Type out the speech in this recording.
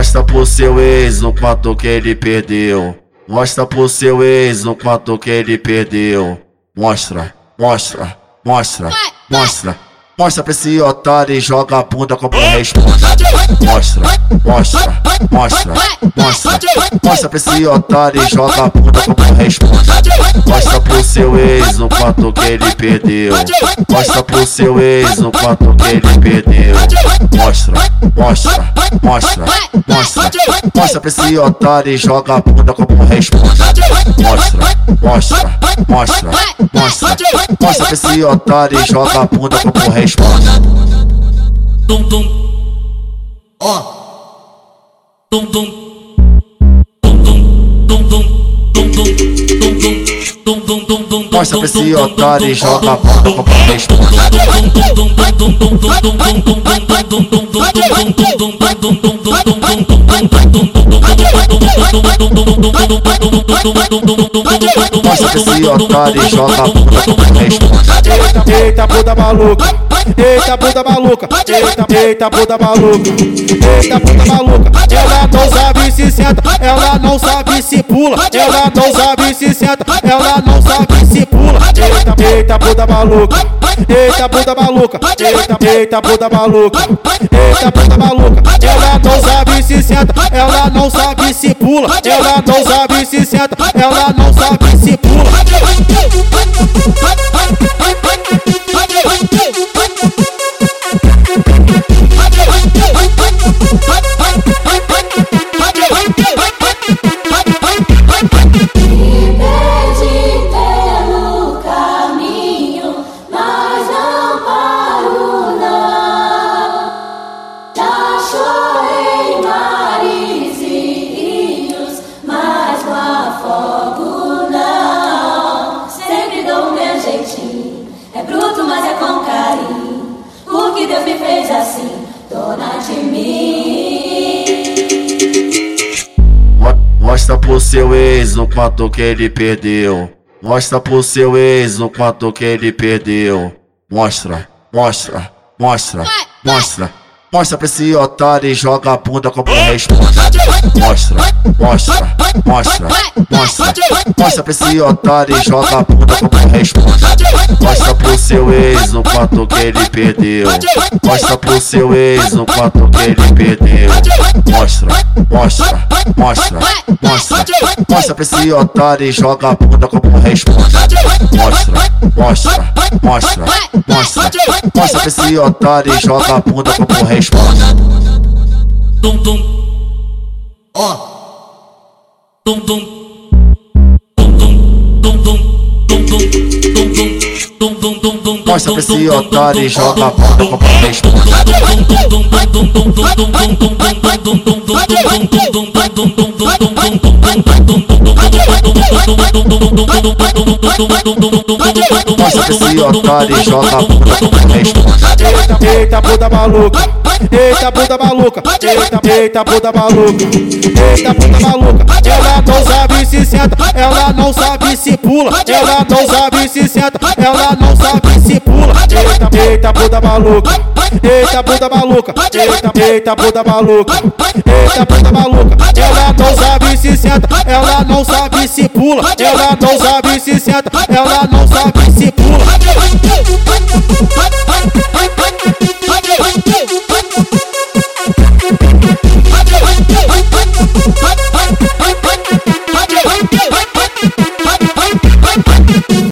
Mostra pro seu ex o quanto que ele perdeu. Mostra pro seu ex o quanto que ele perdeu. Mostra, mostra, mostra, mostra. Mostra pra esse otário e joga a bunda como responde. Mostra, mostra, mostra, mostra. Mostra pra esse otário e joga a bunda como responde. Mostra pro seu ex o quanto que ele perdeu. Mostra pro seu ex o quanto que ele perdeu. Mostra, mostra, mostra, mostra. Mostra pra esse otário e joga a bunda como responde. Mostra, mostra, mostra, mostra. Mostra pra esse otário e joga a bunda como responde. Dum dum. Ó. Dum. Dum dum. Dum dum. Dum dum. Dum dum. Dum dum dum dum. Mostra pra esse otário e joga a bunda como responde. Mostra pra esse otário e joga a bunda como responde. Eita puta maluca, eita puta maluca, eita, eita puta maluca, eita puta maluca. Ela não sabe se senta, ela não sabe se pula, ela não sabe se senta, ela não sabe se pula. Eita, eita puta maluca, eita puta maluca, eita, eita puta maluca, eita puta maluca. Ela não sabe se senta, ela não sabe se pula, ela não sabe se senta, ela não sabe se jeitinho, é bruto, mas é com carinho. O que Deus me fez assim, dona de mim. Mo- Mostra pro seu ex o quanto que ele perdeu. Mostra pro seu ex o quanto que ele perdeu. Mostra, mostra, mostra, mostra. Mostra pra esse otário e joga a bunda como responde. Mostra, mostra, mostra, mostra. Mostra pra esse otário e joga a bunda como responde. Mostra pro seu ex o quanto que ele perdeu. Mostra pro seu ex o quanto que ele perdeu. Mostra, mostra, mostra, mostra. Mostra pra esse otário e joga a bunda como responde. Mostra, mostra, mostra, mostra. Mostra pra esse otário e joga a bunda como responde. Dum dum. Ó. Dum dum. Dum dum. Dum dum. Dum dum. Dum dum. Dum dum dum dum. Mostra pra esse otário e joga a bunda como responde. Mostra pra esse otário e joga. Eita, puta maluca, eita puta maluca, eita, eita puta maluca, eita puta maluca. Ela não sabe se senta, ela não sabe se pula, ela não sabe se senta, ela não sabe. Eita bunda maluca, eita bunda maluca, eita, eita bunda maluca, eita bunda maluca. Ela não sabe se senta, ela não sabe se pula, ela não sabe se senta, ela não sabe se pula.